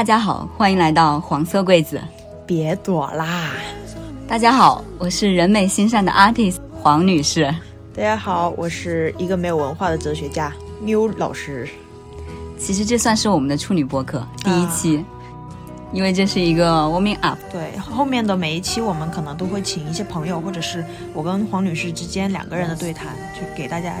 大家好，欢迎来到黄色柜子。别躲啦！大家好，我是人美心善的 artist 黄女士。大家好，我是一个没有文化的哲学家妞老师。其实这算是我们的处女播客第一期，因为这是一个 warming up。对，后面的每一期我们可能都会请一些朋友，或者是我跟黄女士之间两个人的对谈，就给大家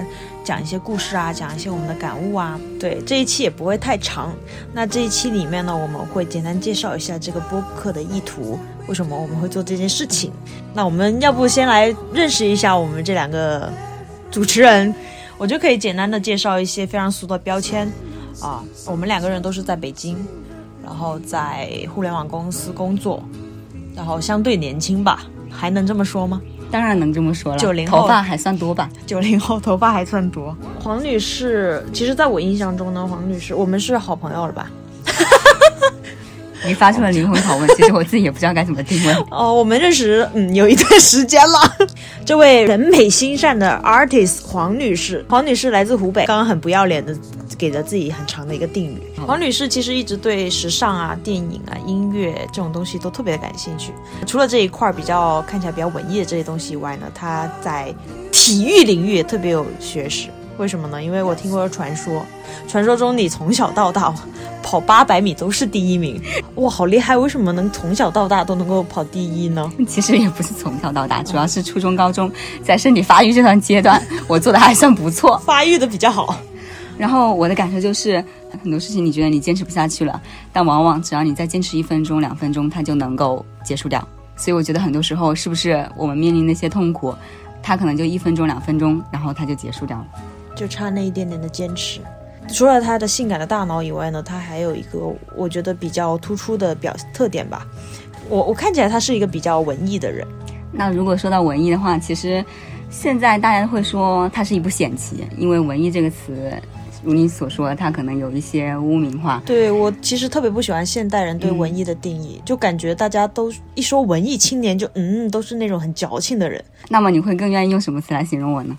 讲一些故事啊，讲一些我们的感悟啊。对，这一期也不会太长。那这一期里面呢，我们会简单介绍一下这个播客的意图，为什么我们会做这件事情。那我们要不先来认识一下我们这两个主持人，我就可以简单的介绍一些非常俗的标签。啊，我们两个人都是在北京，然后在互联网公司工作，然后相对年轻吧，还能这么说吗？当然能这么说了。九零后头发还算多吧？九零后头发还算多。黄女士，其实在我印象中呢，黄女士，我们是好朋友了吧？你发出了灵魂拷问，其实我自己也不知道该怎么定位。哦，我们认识嗯有一段时间了。这位人美心善的 artist 黄女士，黄女士来自湖北，刚刚很不要脸的给了自己很长的一个定语。黄女士其实一直对时尚啊、电影啊、音乐这种东西都特别的感兴趣。除了这一块比较看起来比较文艺的这些东西以外呢，她在体育领域也特别有学识。为什么呢？因为我听过传说，传说中你从小到大跑八百米都是第一名，哇，好厉害！为什么能从小到大都能够跑第一呢？其实也不是从小到大，主要是初中、高中在身体发育这段阶段，我做的还算不错，发育的比较好。然后我的感受就是，很多事情你觉得你坚持不下去了，但往往只要你再坚持一分钟、两分钟，它就能够结束掉。所以我觉得很多时候，是不是我们面临那些痛苦，它可能就一分钟、两分钟，然后它就结束掉了。就差那一点点的坚持。除了他的性感的大脑以外呢，他还有一个我觉得比较突出的表特点吧。我我看起来他是一个比较文艺的人。那如果说到文艺的话，其实现在大家会说它是一部险棋，因为文艺这个词，如你所说，它可能有一些污名化。对我其实特别不喜欢现代人对文艺的定义，就感觉大家都一说文艺青年，就嗯，都是那种很矫情的人。那么你会更愿意用什么词来形容我呢？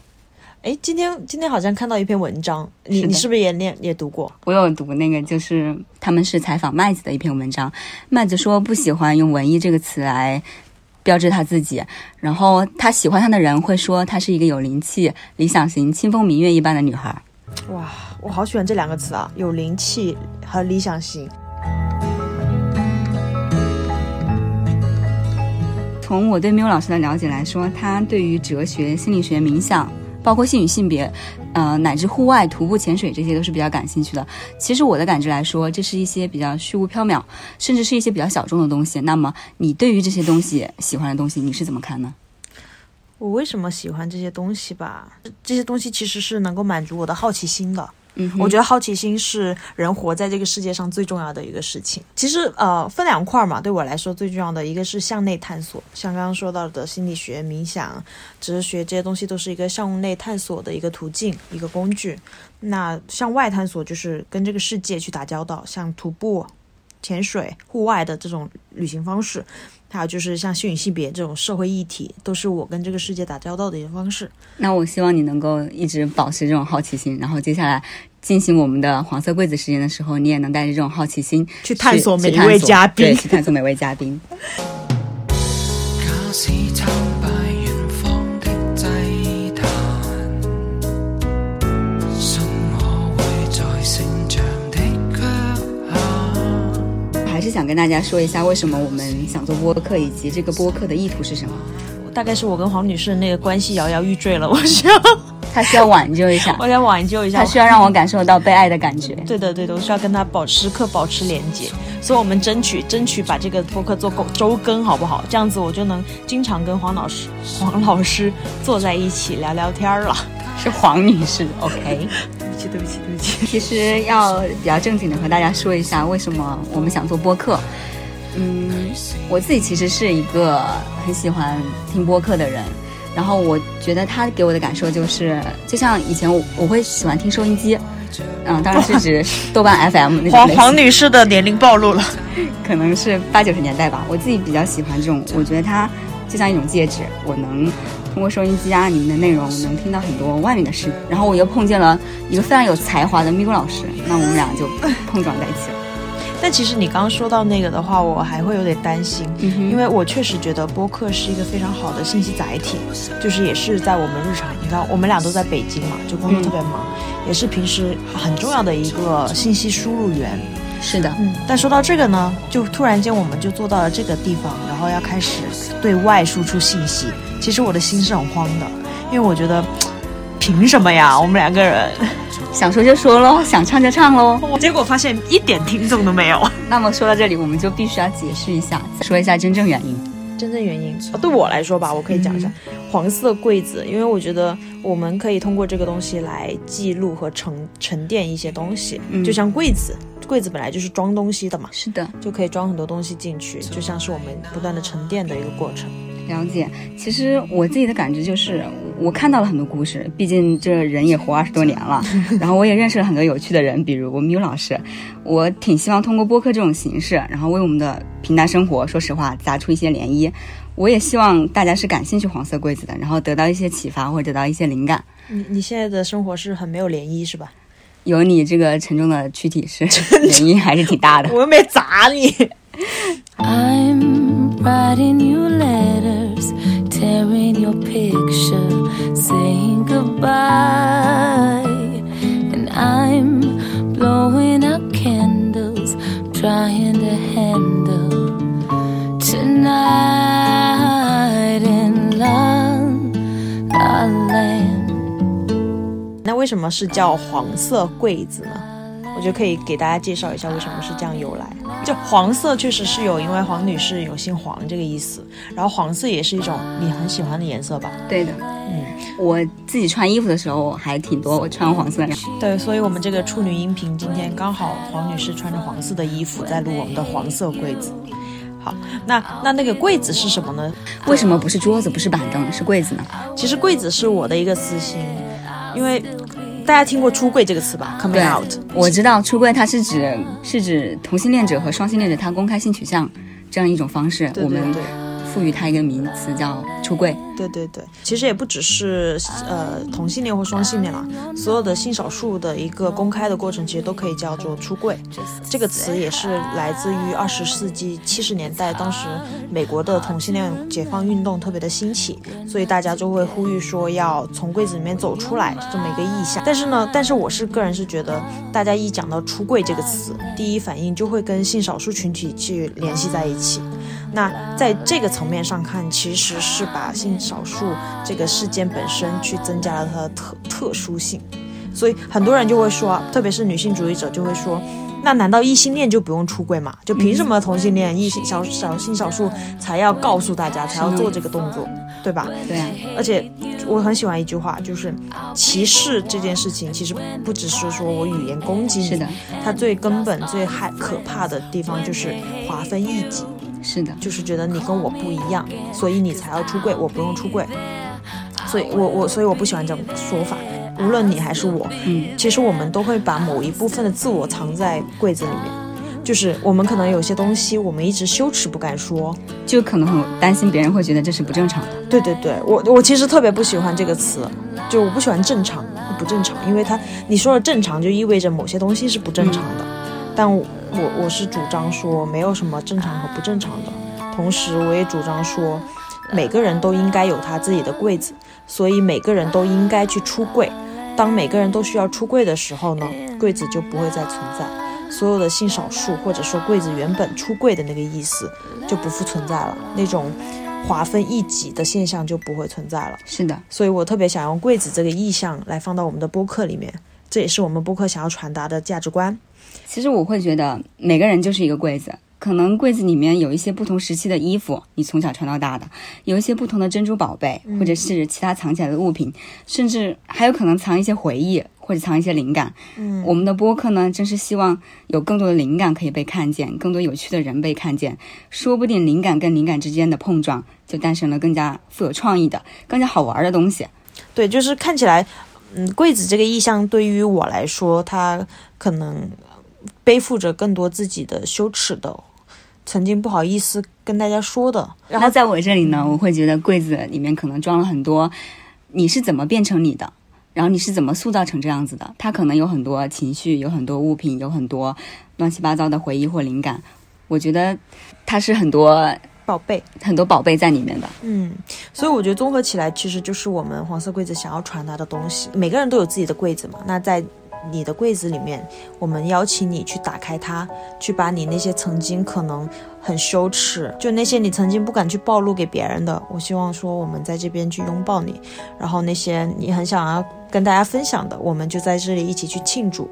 哎，今天今天好像看到一篇文章，你你是不是也念也读过？我有读那个，就是他们是采访麦子的一篇文章。麦子说不喜欢用“文艺”这个词来标志他自己，然后他喜欢他的人会说她是一个有灵气、理想型、清风明月一般的女孩。哇，我好喜欢这两个词啊，有灵气和理想型。从我对缪老师的了解来说，他对于哲学、心理学、冥想。包括性与性别，呃，乃至户外徒步、潜水，这些都是比较感兴趣的。其实我的感知来说，这是一些比较虚无缥缈，甚至是一些比较小众的东西。那么，你对于这些东西喜欢的东西，你是怎么看呢？我为什么喜欢这些东西吧？这些东西其实是能够满足我的好奇心的。我觉得好奇心是人活在这个世界上最重要的一个事情。其实，呃，分两块嘛，对我来说最重要的一个是向内探索，像刚刚说到的心理学、冥想、哲学这些东西，都是一个向内探索的一个途径、一个工具。那向外探索就是跟这个世界去打交道，像徒步、潜水、户外的这种旅行方式。还有就是像性与性别这种社会议题，都是我跟这个世界打交道的一个方式。那我希望你能够一直保持这种好奇心，然后接下来进行我们的黄色柜子时间的时候，你也能带着这种好奇心去探索每一位嘉宾，对，去探索每位嘉宾。还是想跟大家说一下，为什么我们想做播客，以及这个播客的意图是什么。大概是我跟黄女士那个关系摇摇欲坠了，我需要，她需要挽救一下，我想挽救一下，她需要让我感受到被爱的感觉。对的，对的，我需要跟她保时刻保持连接，所以我们争取争取把这个播客做够周更，好不好？这样子我就能经常跟黄老师黄老师坐在一起聊聊天了。是黄女士，OK。对不起，对不起。其实要比较正经的和大家说一下，为什么我们想做播客。嗯，我自己其实是一个很喜欢听播客的人，然后我觉得他给我的感受就是，就像以前我我会喜欢听收音机，嗯，当然是指豆瓣 FM 那种。黄黄女士的年龄暴露了，可能是八九十年代吧。我自己比较喜欢这种，我觉得它就像一种戒指，我能。通过收音机啊，里面的内容能听到很多外面的事。然后我又碰见了一个非常有才华的咪咕老师，那我们俩就碰撞在一起了。但其实你刚刚说到那个的话，我还会有点担心，因为我确实觉得播客是一个非常好的信息载体，就是也是在我们日常，你看我们俩都在北京嘛，就工作特别忙，也是平时很重要的一个信息输入源。是的，嗯。但说到这个呢，就突然间我们就做到了这个地方，然后要开始对外输出信息。其实我的心是很慌的，因为我觉得，凭什么呀？我们两个人。想说就说喽，想唱就唱喽。结果发现一点听众都没有。那么说到这里，我们就必须要解释一下，说一下真正原因。真正原因，对我来说吧，我可以讲一下黄色柜子，因为我觉得我们可以通过这个东西来记录和沉沉淀一些东西，就像柜子，柜子本来就是装东西的嘛，是的，就可以装很多东西进去，就像是我们不断的沉淀的一个过程。了解，其实我自己的感觉就是，我看到了很多故事，毕竟这人也活二十多年了，然后我也认识了很多有趣的人，比如我们 u 老师，我挺希望通过播客这种形式，然后为我们的平淡生活，说实话砸出一些涟漪。我也希望大家是感兴趣黄色柜子的，然后得到一些启发或者得到一些灵感。你你现在的生活是很没有涟漪是吧？有你这个沉重的躯体是原因还是挺大的。我又没砸你。I'm writing you letters, tearing your picture, saying goodbye. And I'm blowing out candles, trying to handle 为什么是叫黄色柜子呢？我觉得可以给大家介绍一下为什么是这样由来。就黄色确实是有，因为黄女士有姓黄这个意思。然后黄色也是一种你很喜欢的颜色吧？对的，嗯，我自己穿衣服的时候还挺多，我穿黄色的。对，所以我们这个处女音频今天刚好黄女士穿着黄色的衣服在录我们的黄色柜子。好，那那那个柜子是什么呢？为什么不是桌子，不是板凳，是柜子呢？其实柜子是我的一个私心，因为。大家听过“出柜”这个词吧？Coming out，我知道出柜它是指是指同性恋者和双性恋者他公开性取向这样一种方式。我们。赋予它一个名词叫出柜。对对对，其实也不只是呃同性恋或双性恋了，所有的性少数的一个公开的过程，其实都可以叫做出柜。这个词也是来自于二十世纪七十年代，当时美国的同性恋解放运动特别的兴起，所以大家就会呼吁说要从柜子里面走出来这么一个意向。但是呢，但是我是个人是觉得，大家一讲到出柜这个词，第一反应就会跟性少数群体去联系在一起。那在这个层面上看，其实是把性少数这个事件本身去增加了它的特特殊性，所以很多人就会说，特别是女性主义者就会说，那难道异性恋就不用出柜吗？就凭什么同性恋、异性小小性少数才要告诉大家，才要做这个动作，对吧？对。而且我很喜欢一句话，就是歧视这件事情其实不只是说我语言攻击你，是的，它最根本、最害可怕的地方就是划分异己。是的，就是觉得你跟我不一样，所以你才要出柜，我不用出柜。所以我我所以我不喜欢这种说法。无论你还是我，嗯，其实我们都会把某一部分的自我藏在柜子里面。就是我们可能有些东西，我们一直羞耻不敢说，就可能很担心别人会觉得这是不正常的。对对对，我我其实特别不喜欢这个词，就我不喜欢正常不正常，因为它你说的正常就意味着某些东西是不正常的，但。我我是主张说没有什么正常和不正常的，同时我也主张说，每个人都应该有他自己的柜子，所以每个人都应该去出柜。当每个人都需要出柜的时候呢，柜子就不会再存在，所有的性少数或者说柜子原本出柜的那个意思就不复存在了，那种划分异己的现象就不会存在了。是的，所以我特别想用柜子这个意象来放到我们的播客里面，这也是我们播客想要传达的价值观。其实我会觉得每个人就是一个柜子，可能柜子里面有一些不同时期的衣服，你从小穿到大的，有一些不同的珍珠宝贝，或者是其他藏起来的物品，甚至还有可能藏一些回忆，或者藏一些灵感。嗯，我们的播客呢，正是希望有更多的灵感可以被看见，更多有趣的人被看见，说不定灵感跟灵感之间的碰撞，就诞生了更加富有创意的、更加好玩的东西。对，就是看起来，嗯，柜子这个意象对于我来说，它可能。背负着更多自己的羞耻的，曾经不好意思跟大家说的。然后在我这里呢，我会觉得柜子里面可能装了很多，你是怎么变成你的？然后你是怎么塑造成这样子的？他可能有很多情绪，有很多物品，有很多乱七八糟的回忆或灵感。我觉得他是很多宝贝，很多宝贝在里面的。嗯，所以我觉得综合起来，其实就是我们黄色柜子想要传达的东西。每个人都有自己的柜子嘛，那在你的柜子里面，我们邀请你去打开它，去把你那些曾经可能很羞耻，就那些你曾经不敢去暴露给别人的，我希望说我们在这边去拥抱你。然后那些你很想要跟大家分享的，我们就在这里一起去庆祝。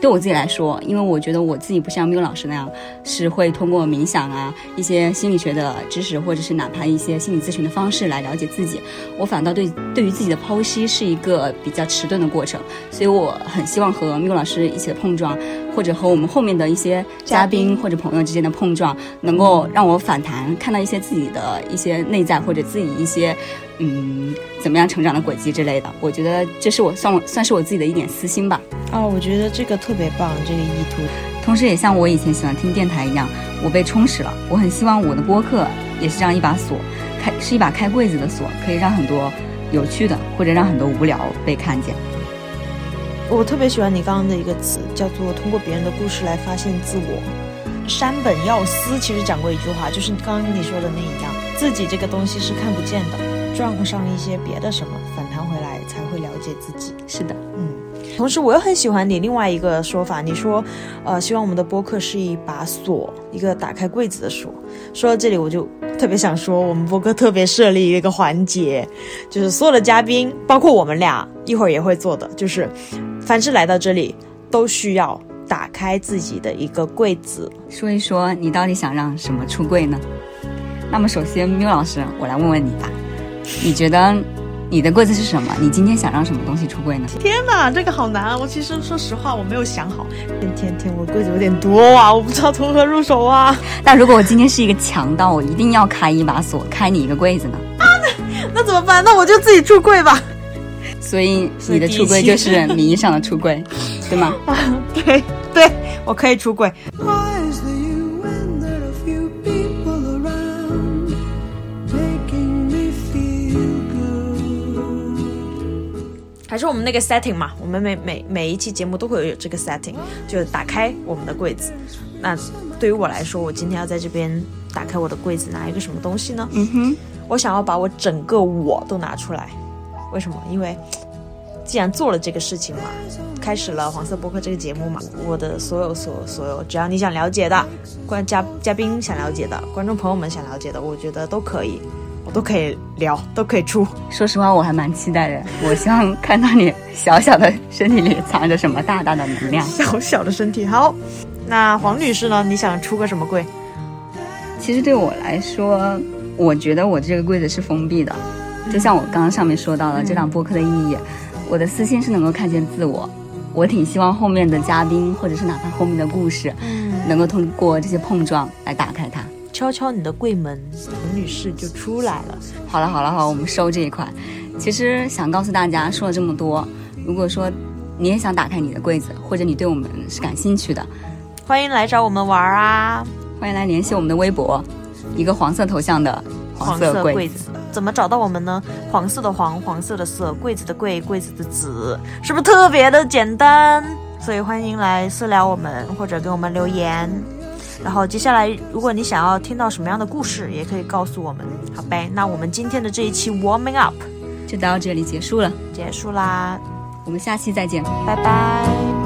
对我自己来说，因为我觉得我自己不像缪老师那样，是会通过冥想啊、一些心理学的知识，或者是哪怕一些心理咨询的方式来了解自己。我反倒对对于自己的剖析是一个比较迟钝的过程，所以我很希望和缪老师一起的碰撞，或者和我们后面的一些嘉宾或者朋友之间的碰撞，能够让我反弹，看到一些自己的一些内在或者自己一些。嗯，怎么样成长的轨迹之类的，我觉得这是我算我算是我自己的一点私心吧。哦，我觉得这个特别棒，这个意图，同时也像我以前喜欢听电台一样，我被充实了。我很希望我的播客也是这样一把锁，开是一把开柜子的锁，可以让很多有趣的或者让很多无聊被看见。我特别喜欢你刚刚的一个词，叫做通过别人的故事来发现自我。山本耀司其实讲过一句话，就是刚刚你说的那一样，自己这个东西是看不见的。撞上一些别的什么，反弹回来才会了解自己。是的，嗯。同时，我又很喜欢你另外一个说法，你说，呃，希望我们的播客是一把锁，一个打开柜子的锁。说到这里，我就特别想说，我们播客特别设立一个环节，就是所有的嘉宾，包括我们俩，一会儿也会做的，就是凡是来到这里，都需要打开自己的一个柜子，说一说你到底想让什么出柜呢？那么，首先，缪老师，我来问问你吧。你觉得你的柜子是什么？你今天想让什么东西出柜呢？天哪，这个好难啊！我其实说实话，我没有想好。天天天，我柜子有点多啊，我不知道从何入手啊。那如果我今天是一个强盗，我一定要开一把锁，开你一个柜子呢？啊，那那怎么办？那我就自己出柜吧。所以你的出柜就是名义上的出柜，对吗？啊，对 对，我可以出柜。还是我们那个 setting 嘛，我们每每每一期节目都会有这个 setting，就打开我们的柜子。那对于我来说，我今天要在这边打开我的柜子，拿一个什么东西呢？嗯哼，我想要把我整个我都拿出来。为什么？因为既然做了这个事情嘛，开始了黄色播客这个节目嘛，我的所有所所有，只要你想了解的，观嘉嘉宾想了解的，观众朋友们想了解的，我觉得都可以。我都可以聊，都可以出。说实话，我还蛮期待的。我希望看到你小小的身体里藏着什么大大的能量。小小的身体，好。那黄女士呢？你想出个什么柜？其实对我来说，我觉得我这个柜子是封闭的。就像我刚刚上面说到的，这档播客的意义，我的私心是能够看见自我。我挺希望后面的嘉宾，或者是哪怕后面的故事，嗯能够通过这些碰撞来打开它。敲敲你的柜门，陈女士就出来了。好了好了好，我们收这一块。其实想告诉大家，说了这么多，如果说你也想打开你的柜子，或者你对我们是感兴趣的，欢迎来找我们玩啊！欢迎来联系我们的微博，一个黄色头像的黄色柜子。怎么找到我们呢？黄色的黄，黄色的色，柜子的柜，柜子的子，是不是特别的简单？所以欢迎来私聊我们，或者给我们留言。然后接下来，如果你想要听到什么样的故事，也可以告诉我们，好呗。那我们今天的这一期 Warming Up 就到这里结束了，结束啦。我们下期再见，拜拜。